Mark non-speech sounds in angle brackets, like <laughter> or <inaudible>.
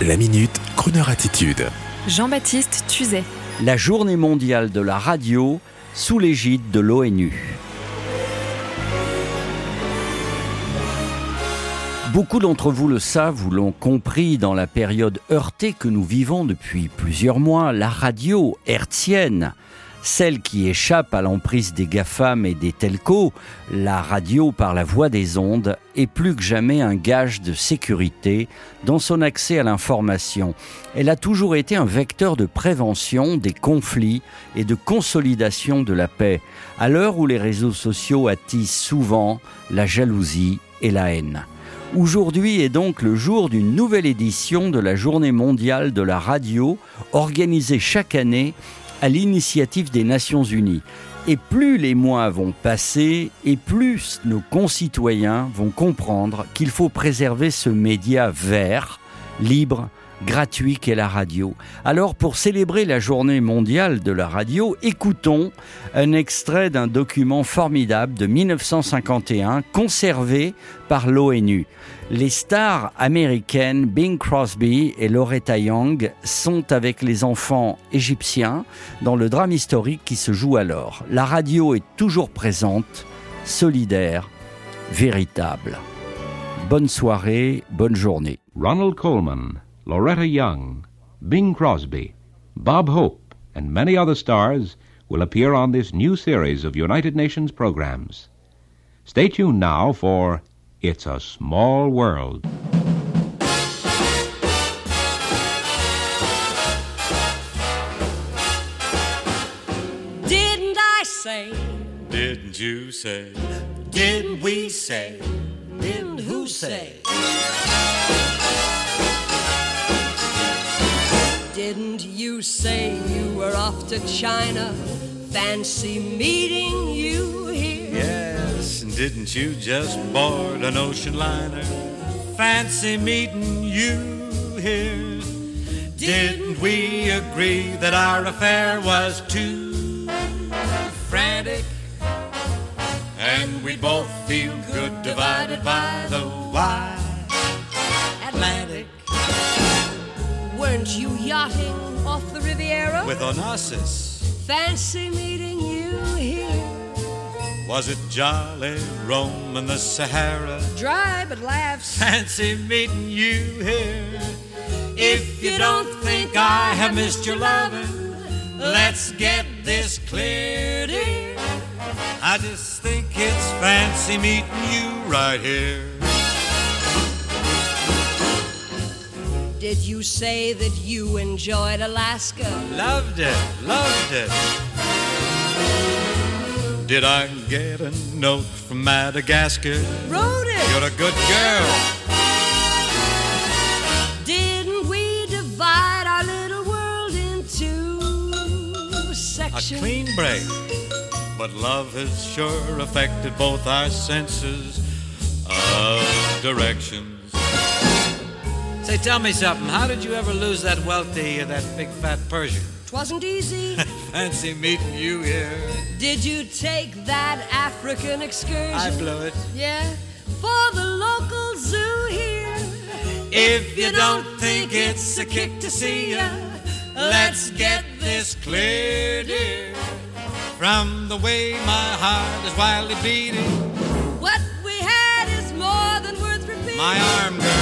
La minute, Kroneur attitude. Jean-Baptiste Tuzet. La journée mondiale de la radio sous l'égide de l'ONU. Beaucoup d'entre vous le savent ou l'ont compris dans la période heurtée que nous vivons depuis plusieurs mois, la radio hertzienne celle qui échappe à l'emprise des GAFAM et des telcos, la radio par la voie des ondes, est plus que jamais un gage de sécurité dans son accès à l'information. Elle a toujours été un vecteur de prévention des conflits et de consolidation de la paix, à l'heure où les réseaux sociaux attisent souvent la jalousie et la haine. Aujourd'hui est donc le jour d'une nouvelle édition de la Journée mondiale de la radio, organisée chaque année à l'initiative des Nations Unies. Et plus les mois vont passer, et plus nos concitoyens vont comprendre qu'il faut préserver ce média vert, libre, gratuit qu'est la radio. Alors pour célébrer la journée mondiale de la radio, écoutons un extrait d'un document formidable de 1951 conservé par l'ONU. Les stars américaines Bing Crosby et Loretta Young sont avec les enfants égyptiens dans le drame historique qui se joue alors. La radio est toujours présente, solidaire, véritable. Bonne soirée, bonne journée. Ronald Coleman Loretta Young, Bing Crosby, Bob Hope, and many other stars will appear on this new series of United Nations programs. Stay tuned now for It's a Small World. Didn't I say? Didn't you say? Didn't we say? Didn't who say? Didn't you say you were off to China? Fancy meeting you here. Yes, and didn't you just board an ocean liner? Fancy meeting you here. Didn't we agree that our affair was too frantic? And we both feel good divided by the wide Weren't you yachting off the Riviera? With Onassis, Fancy meeting you here. was it jolly Rome and the Sahara? Dry but laughs. Fancy meeting you here. If you don't think I have missed your loving, let's get this clear, dear. I just think it's fancy meeting you right here. Did you say that you enjoyed Alaska? Loved it, loved it. Did I get a note from Madagascar? Wrote it. You're a good girl. Didn't we divide our little world into sections? A clean break. But love has sure affected both our senses of directions. Say, tell me something. How did you ever lose that wealthy, uh, that big fat Persian? Twasn't easy. <laughs> Fancy meeting you here. Did you take that African excursion? I blew it. Yeah, for the local zoo here. If you don't think it's a kick to see ya, let's get this clear, dear. From the way my heart is wildly beating, What we had is more than worth repeating. my arm, girl,